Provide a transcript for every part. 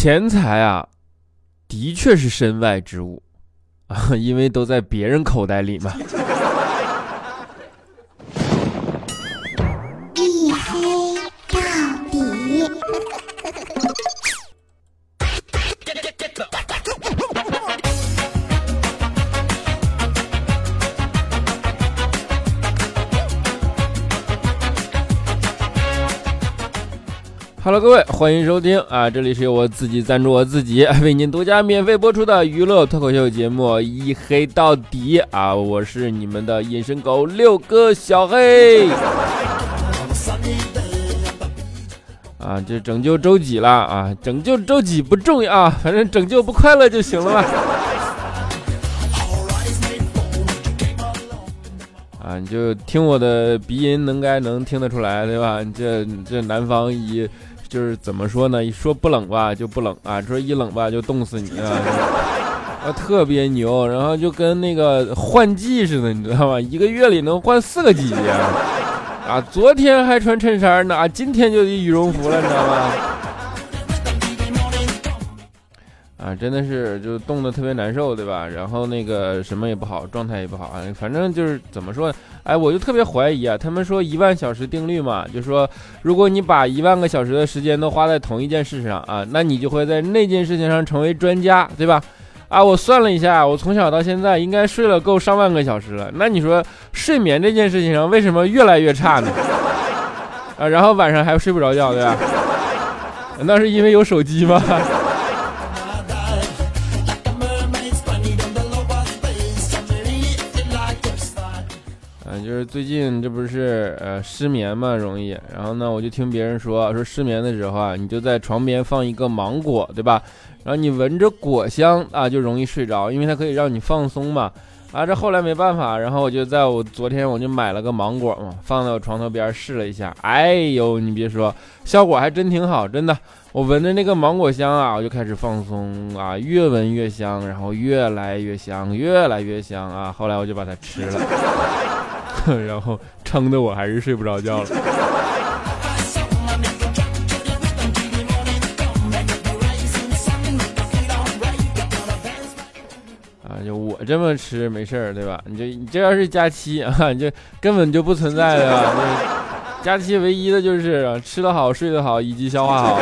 钱财啊，的确是身外之物啊，因为都在别人口袋里嘛。Hello，各位，欢迎收听啊！这里是由我自己赞助我自己，为您独家免费播出的娱乐脱口秀节目《一黑到底》啊！我是你们的隐身狗六哥小黑啊！这拯救周几了啊？拯救周几不重要啊，反正拯救不快乐就行了吧？啊，你就听我的鼻音，能该能听得出来，对吧？这这南方一。就是怎么说呢？一说不冷吧就不冷啊，说一冷吧就冻死你啊！啊，特别牛，然后就跟那个换季似的，你知道吗？一个月里能换四个季节啊！昨天还穿衬衫呢，啊，今天就羽绒服了，你知道吗？啊，真的是就冻得特别难受，对吧？然后那个什么也不好，状态也不好，反正就是怎么说？哎，我就特别怀疑啊，他们说一万小时定律嘛，就说如果你把一万个小时的时间都花在同一件事上啊，那你就会在那件事情上成为专家，对吧？啊，我算了一下，我从小到现在应该睡了够上万个小时了，那你说睡眠这件事情上为什么越来越差呢？啊，然后晚上还睡不着觉，对吧？那是因为有手机吗？就是最近这不是呃失眠嘛，容易。然后呢，我就听别人说说失眠的时候啊，你就在床边放一个芒果，对吧？然后你闻着果香啊，就容易睡着，因为它可以让你放松嘛。啊，这后来没办法，然后我就在我昨天我就买了个芒果嘛，放在我床头边试了一下。哎呦，你别说，效果还真挺好，真的。我闻着那个芒果香啊，我就开始放松啊，越闻越香，然后越来越香，越来越香啊。后来我就把它吃了。然后撑的我还是睡不着觉了。啊，就我这么吃没事儿，对吧？你这你这要是假期 啊，就根本就不存在的。假期唯一的就是吃得好、睡得好以及消化好。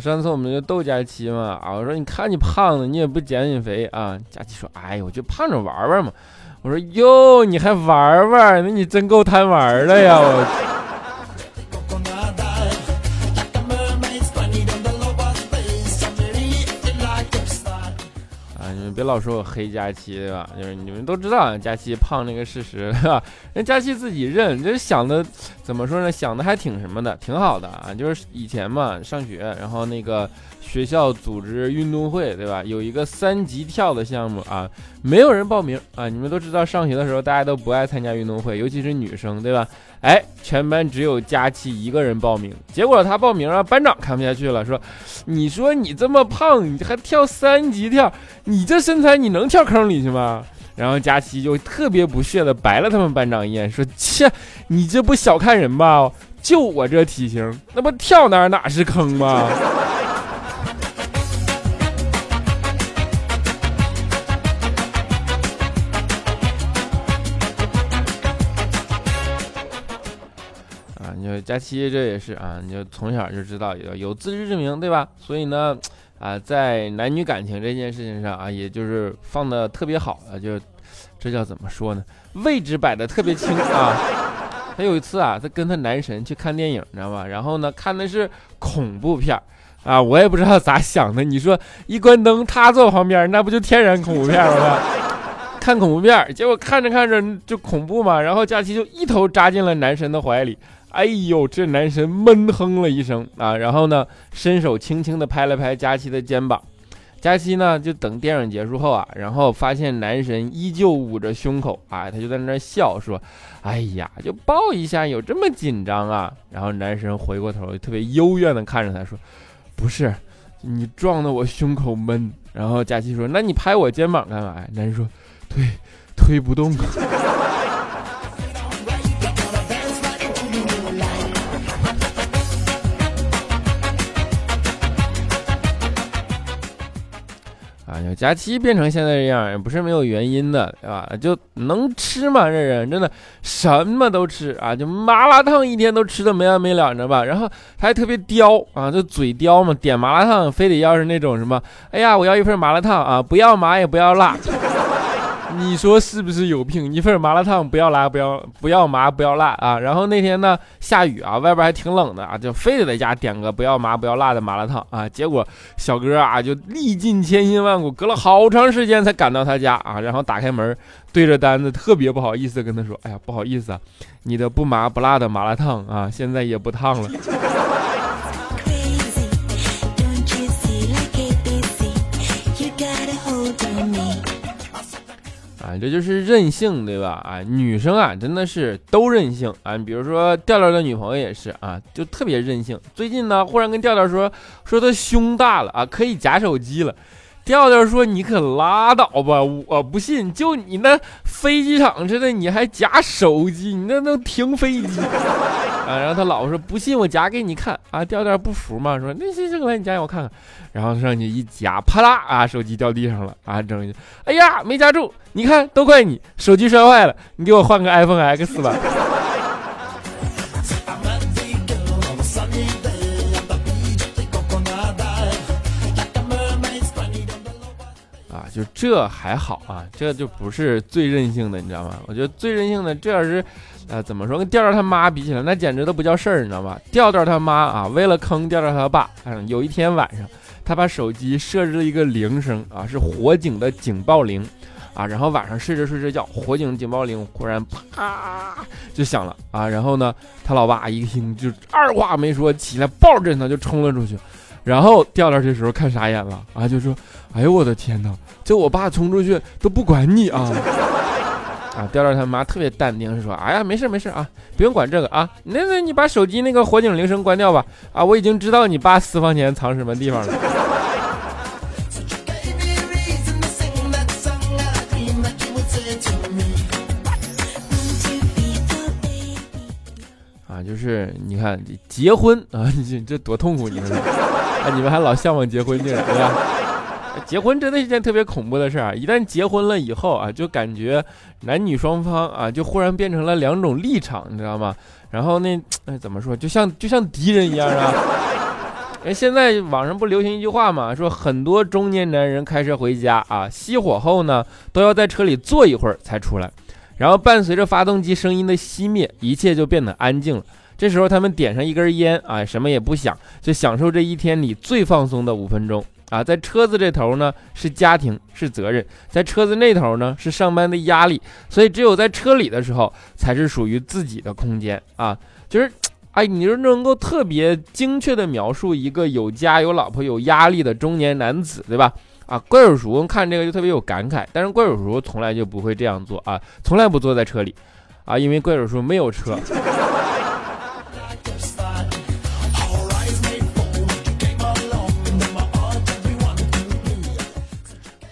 上次我们就逗佳琪嘛，啊，我说你看你胖的，你也不减减肥啊？佳琪说，哎，我就胖着玩玩嘛。我说哟，你还玩玩？那你真够贪玩的呀！我。别老说我黑佳琪对吧？就是你们都知道佳琪胖那个事实 对吧？人佳琪自己认，就是想的怎么说呢？想的还挺什么的，挺好的啊。就是以前嘛，上学，然后那个学校组织运动会对吧？有一个三级跳的项目啊，没有人报名啊。你们都知道，上学的时候大家都不爱参加运动会，尤其是女生对吧？哎，全班只有佳琪一个人报名，结果他报名了，班长看不下去了，说：“你说你这么胖，你还跳三级跳，你这身材你能跳坑里去吗？”然后佳琪就特别不屑的白了他们班长一眼，说：“切，你这不小看人吧？就我这体型，那不跳哪哪是坑吗？”佳期这也是啊，你就从小就知道有有自知之明，对吧？所以呢，啊，在男女感情这件事情上啊，也就是放的特别好啊，就这叫怎么说呢？位置摆的特别清啊。他有一次啊，他跟他男神去看电影，你知道吧？然后呢，看的是恐怖片啊，我也不知道咋想的。你说一关灯，他坐旁边，那不就天然恐怖片了吗？看恐怖片，结果看着看着就恐怖嘛，然后佳期就一头扎进了男神的怀里。哎呦，这男神闷哼了一声啊，然后呢，伸手轻轻地拍了拍佳期的肩膀。佳期呢，就等电影结束后啊，然后发现男神依旧捂着胸口啊，他就在那笑说：“哎呀，就抱一下，有这么紧张啊？”然后男神回过头，特别幽怨地看着他说：“不是，你撞的我胸口闷。”然后佳期说：“那你拍我肩膀干嘛呀？”男神说：“推，推不动啊。”假，期变成现在这样，也不是没有原因的，对吧？就能吃嘛？这人真的什么都吃啊，就麻辣烫一天都吃的没完没了，你知道吧？然后他还特别刁啊，就嘴刁嘛，点麻辣烫非得要是那种什么，哎呀，我要一份麻辣烫啊，不要麻也不要辣。你说是不是有病？一份麻辣烫不要辣，不要不要麻，不要辣啊！然后那天呢下雨啊，外边还挺冷的啊，就非得在家点个不要麻不要辣的麻辣烫啊。结果小哥啊就历尽千辛万苦，隔了好长时间才赶到他家啊。然后打开门，对着单子特别不好意思跟他说：“哎呀，不好意思啊，你的不麻不辣的麻辣烫啊，现在也不烫了。”啊，这就是任性，对吧？啊，女生啊，真的是都任性啊。比如说调调的女朋友也是啊，就特别任性。最近呢，忽然跟调调说，说他胸大了啊，可以夹手机了。调调说：“你可拉倒吧，我不信，就你那飞机场似的，你还夹手机，你那能停飞机啊？”然后他老婆说：“不信我夹给你看啊。”调调不服嘛，说：“那行行，来你夹给我看看。”然后上去一夹，啪啦啊，手机掉地上了啊，整一，哎呀，没夹住，你看都怪你，手机摔坏了，你给我换个 iPhone X 吧。啊就这还好啊，这就不是最任性的，你知道吗？我觉得最任性的，这要是，呃，怎么说，跟调调他妈比起来，那简直都不叫事儿，你知道吧？调调他妈啊，为了坑调调他爸，嗯，有一天晚上，他把手机设置了一个铃声啊，是火警的警报铃，啊，然后晚上睡着睡着觉，火警警报铃忽然啪就响了啊，然后呢，他老爸一听就二话没说，起来抱着枕头就冲了出去。然后调调这时候看傻眼了啊，就说：“哎呦我的天哪，这我爸冲出去都不管你啊！”啊，调调他妈特别淡定，是说：“哎呀，没事没事啊，不用管这个啊，那那你把手机那个火警铃声关掉吧。啊，我已经知道你爸私房钱藏什么地方了。”啊，就是你看结婚啊，这这多痛苦，你说。啊，你们还老向往结婚这个，对吧？结婚真的是件特别恐怖的事儿！一旦结婚了以后啊，就感觉男女双方啊，就忽然变成了两种立场，你知道吗？然后那哎，怎么说？就像就像敌人一样啊！哎，现在网上不流行一句话嘛，说很多中年男人开车回家啊，熄火后呢，都要在车里坐一会儿才出来，然后伴随着发动机声音的熄灭，一切就变得安静了。这时候他们点上一根烟啊，什么也不想，就享受这一天里最放松的五分钟啊。在车子这头呢是家庭是责任，在车子那头呢是上班的压力，所以只有在车里的时候才是属于自己的空间啊。就是，哎，你就能够特别精确的描述一个有家有老婆有压力的中年男子，对吧？啊，怪叔叔看这个就特别有感慨，但是怪叔叔从来就不会这样做啊，从来不坐在车里啊，因为怪叔叔没有车。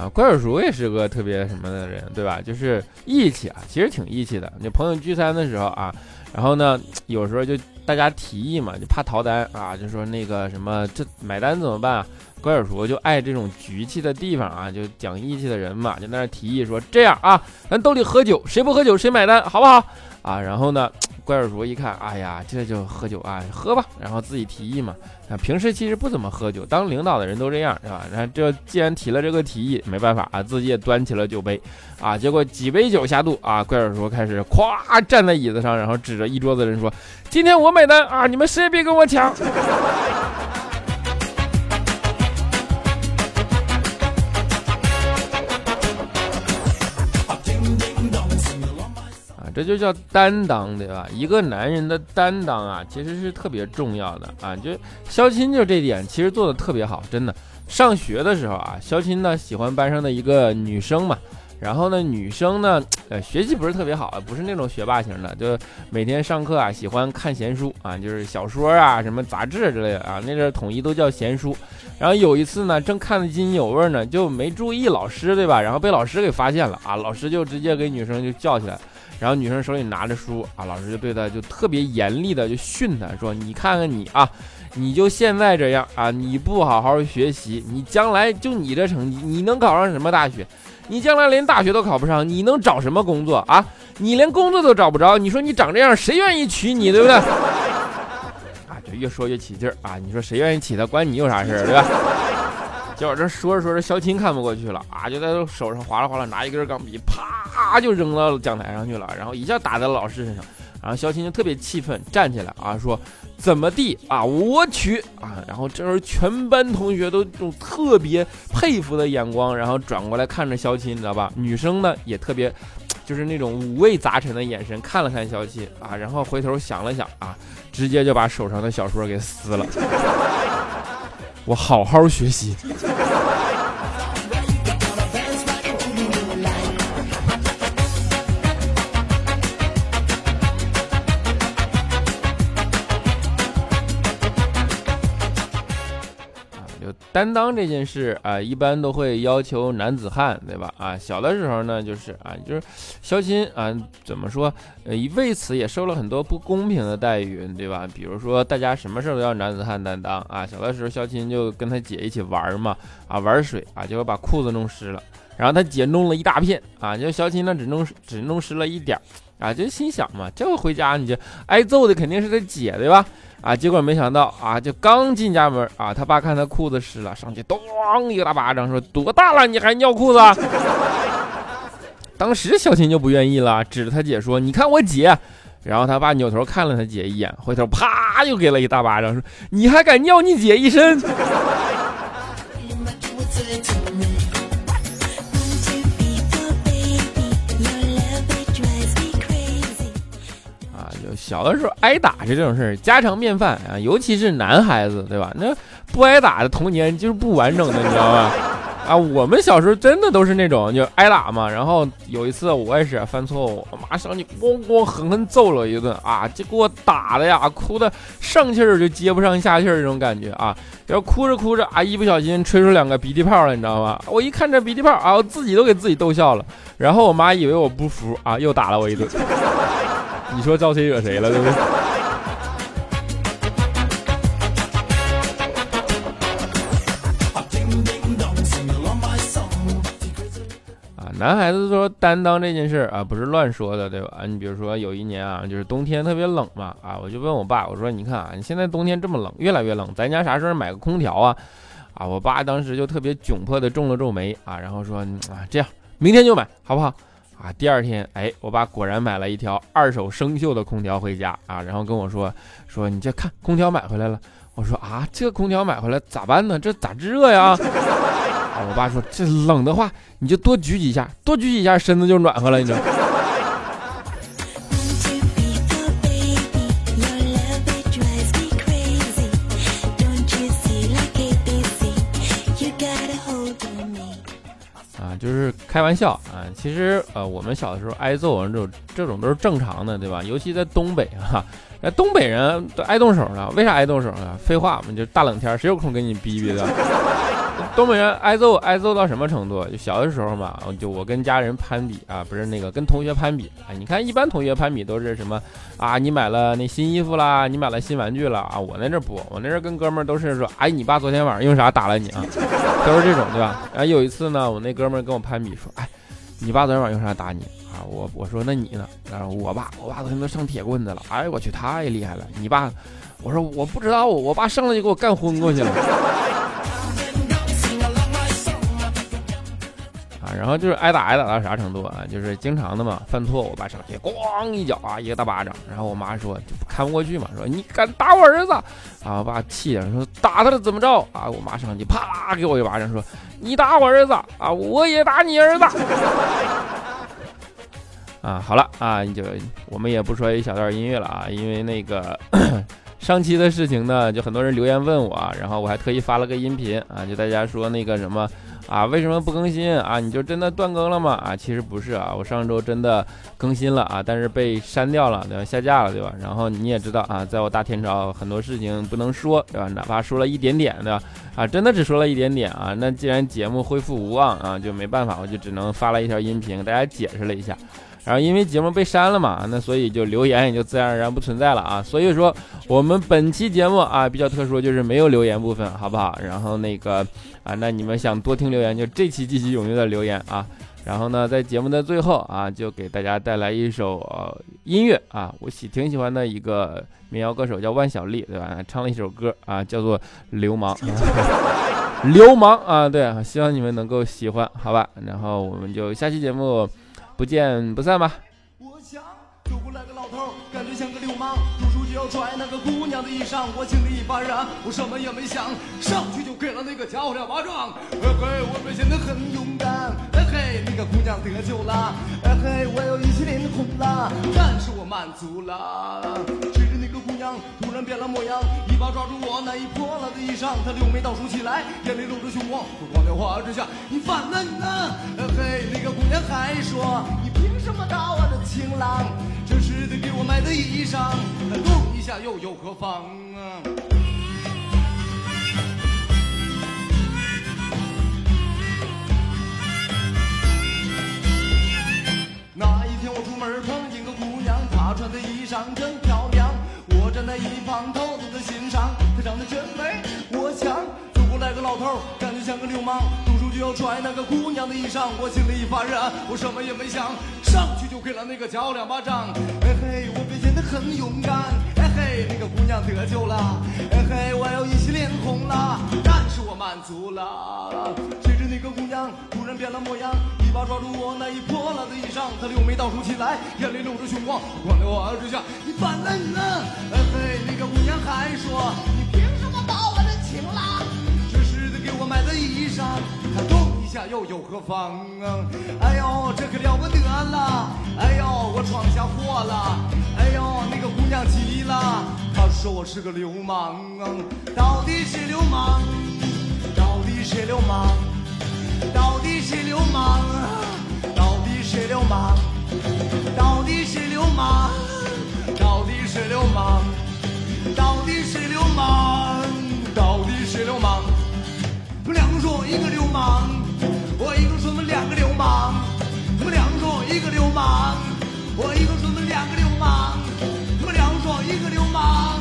啊，怪叔叔也是个特别什么的人，对吧？就是义气啊，其实挺义气的。你朋友聚餐的时候啊，然后呢，有时候就大家提议嘛，就怕逃单啊，就说那个什么，这买单怎么办啊？怪叔叔就爱这种局气的地方啊，就讲义气的人嘛，就在那提议说，这样啊，咱兜里喝酒，谁不喝酒谁买单，好不好？啊，然后呢？怪叔叔一看，哎呀，这就喝酒啊，喝吧。然后自己提议嘛，啊，平时其实不怎么喝酒，当领导的人都这样，是吧？然后这既然提了这个提议，没办法啊，自己也端起了酒杯，啊，结果几杯酒下肚，啊，怪叔叔开始咵站在椅子上，然后指着一桌子人说：“今天我买单啊，你们谁也别跟我抢。” 这就叫担当，对吧？一个男人的担当啊，其实是特别重要的啊。就肖钦就这点，其实做的特别好，真的。上学的时候啊，肖钦呢喜欢班上的一个女生嘛，然后呢，女生呢，呃，学习不是特别好，不是那种学霸型的，就每天上课啊喜欢看闲书啊，就是小说啊、什么杂志之类的啊，那阵统一都叫闲书。然后有一次呢，正看得津津有味呢，就没注意老师，对吧？然后被老师给发现了啊，老师就直接给女生就叫起来。然后女生手里拿着书啊，老师就对她就特别严厉的就训她说：“你看看你啊，你就现在这样啊，你不好好学习，你将来就你这成绩，你能考上什么大学？你将来连大学都考不上，你能找什么工作啊？你连工作都找不着，你说你长这样，谁愿意娶你，对不对？啊，就越说越起劲儿啊！你说谁愿意娶她，关你有啥事儿，对吧？结果这说着说着，肖钦看不过去了啊，就在手上划拉划拉，拿一根钢笔，啪就扔到讲台上去了，然后一下打在老师身上。然后肖青就特别气愤，站起来啊说：“怎么地啊？我娶啊！”然后这时候全班同学都用特别佩服的眼光，然后转过来看着肖青，你知道吧？女生呢也特别，就是那种五味杂陈的眼神看了看肖青啊，然后回头想了想啊，直接就把手上的小说给撕了。我好好学习。担当这件事啊，一般都会要求男子汉，对吧？啊，小的时候呢，就是啊，就是肖钦啊，怎么说？呃，为此也受了很多不公平的待遇，对吧？比如说，大家什么事都要男子汉担当啊。小的时候，肖钦就跟他姐一起玩嘛，啊，玩水啊，结果把裤子弄湿了，然后他姐弄了一大片啊，就肖钦呢只弄只弄湿了一点儿啊，就心想嘛，这回家你就挨揍的肯定是他姐，对吧？啊！结果没想到啊，就刚进家门啊，他爸看他裤子湿了，上去咚一个大巴掌，说：“多大了你还尿裤子？” 当时小琴就不愿意了，指着他姐说：“你看我姐。”然后他爸扭头看了他姐一眼，回头啪又给了一大巴掌，说：“你还敢尿你姐一身？”小的时候挨打是这种事儿，家常便饭啊，尤其是男孩子，对吧？那不挨打的童年就是不完整的，你知道吧？啊，我们小时候真的都是那种就挨打嘛。然后有一次我也是犯错误，我妈上去咣咣狠狠揍了一顿啊，就给我打的呀，哭的上气儿就接不上下气儿这种感觉啊。然后哭着哭着啊，一不小心吹出两个鼻涕泡了，你知道吗？我一看这鼻涕泡啊，我自己都给自己逗笑了。然后我妈以为我不服啊，又打了我一顿。你说招谁惹谁了，对不对？啊，男孩子说担当这件事啊，不是乱说的，对吧？你比如说有一年啊，就是冬天特别冷嘛，啊，我就问我爸，我说你看啊，你现在冬天这么冷，越来越冷，咱家啥时候买个空调啊？啊，我爸当时就特别窘迫的皱了皱眉啊，然后说啊，这样明天就买，好不好？啊，第二天，哎，我爸果然买了一条二手生锈的空调回家啊，然后跟我说说你这看空调买回来了。我说啊，这空调买回来咋办呢？这咋制热呀？啊，我爸说这冷的话，你就多举几下，多举几下身子就暖和了，你知道。开玩笑啊，其实呃，我们小的时候挨揍啊，这种这种都是正常的，对吧？尤其在东北哈，那东北人都爱动手呢。为啥爱动手呢？废话嘛，就大冷天，谁有空跟你逼逼的？东北人挨揍挨揍到什么程度？就小的时候嘛，就我跟家人攀比啊，不是那个跟同学攀比。啊，你看一般同学攀比都是什么啊？你买了那新衣服啦，你买了新玩具了啊？我那这不，我那阵跟哥们儿都是说，哎，你爸昨天晚上用啥打了你啊？都是这种，对吧？然后有一次呢，我那哥们儿跟我攀比说，哎，你爸昨天晚上用啥打你啊？我我说那你呢？然后我爸，我爸昨天都上铁棍子了。哎，我去，太厉害了！你爸，我说我不知道，我爸上来就给我干昏过去了。然后就是挨打挨打到啥程度啊？就是经常的嘛，犯错我爸上去咣一脚啊，一个大巴掌。然后我妈说看不过去嘛，说你敢打我儿子啊？我爸气的说打他了怎么着啊？我妈上去啪给我一巴掌，说你打我儿子啊，我也打你儿子。啊，好了啊，就我们也不说一小段音乐了啊，因为那个 上期的事情呢，就很多人留言问我，然后我还特意发了个音频啊，就大家说那个什么。啊，为什么不更新啊？你就真的断更了吗？啊，其实不是啊，我上周真的更新了啊，但是被删掉了，对吧？下架了，对吧？然后你也知道啊，在我大天朝很多事情不能说，对吧？哪怕说了一点点对吧啊，真的只说了一点点啊。那既然节目恢复无望啊，就没办法，我就只能发了一条音频，大家解释了一下。然后因为节目被删了嘛，那所以就留言也就自然而然不存在了啊。所以说我们本期节目啊比较特殊，就是没有留言部分，好不好？然后那个啊，那你们想多听留言，就这期积极踊跃的留言啊。然后呢，在节目的最后啊，就给大家带来一首呃音乐啊，我喜挺喜欢的一个民谣歌手叫万晓利，对吧？唱了一首歌啊，叫做《流氓》，流氓啊，对，希望你们能够喜欢，好吧？然后我们就下期节目不见不散吧。我想走过来个老头，感觉像个流氓，就要拽那个姑娘的衣裳。我心里一发热，我什么也没想，上去就给了那个家伙两巴掌。哎嘿，我表现得很勇敢。哎嘿，那个姑娘得救了。哎嘿，我又一起脸红了，但是我满足了。谁知那个姑娘突然变了模样，一把抓住我那一破烂的衣裳，她柳眉倒竖起来，眼里露着凶光，火光的花之下，你反了你呢？哎嘿，那个姑娘还说，你凭什么打我的情郎？这是得给我买的衣裳，动一下又有何妨啊？那一天我出门碰见个姑娘，她穿的衣裳真漂亮，我站在一旁偷偷的欣赏，她长得真美，我想走过来个老头，感觉像个流氓，就要拽那个姑娘的衣裳，我心里一发热，我什么也没想，上去就给了那个家伙两巴掌，哎嘿，我表现得很勇敢，哎嘿，那个姑娘得救了，哎嘿，我又一起脸红了，但是我满足了，谁知那个姑娘突然变了模样，一把抓住我那一破烂的衣裳，她柳眉倒竖起来，眼里露着凶光，光在我之下，你反了你了？哎嘿，那个姑娘还说，你凭什么把我的情郎？这是得给我买的衣裳，他动一下又有何妨啊？哎呦，这可了不得了！哎呦，我闯下祸了！哎呦，那个姑娘急了，她说我是个流氓啊！到底是流氓？到底谁流氓？到底谁流氓？到底谁流氓？到底谁流氓？到底谁流氓？到底谁流氓？到底谁流氓？他们两个说一个流氓，我一个说他们两个流氓。他们两个说我一个流氓，我一个说他们两个流氓。他们两个说一个流氓，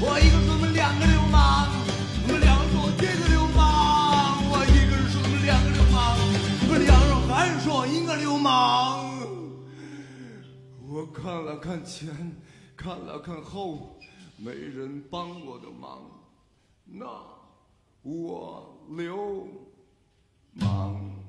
我一个说他们两个流氓。他们两个说这个流氓，我一个人说他们两个流氓。他们两个还是说一个流氓。我看了看前，看了看后，没人帮我的忙，那我流忙。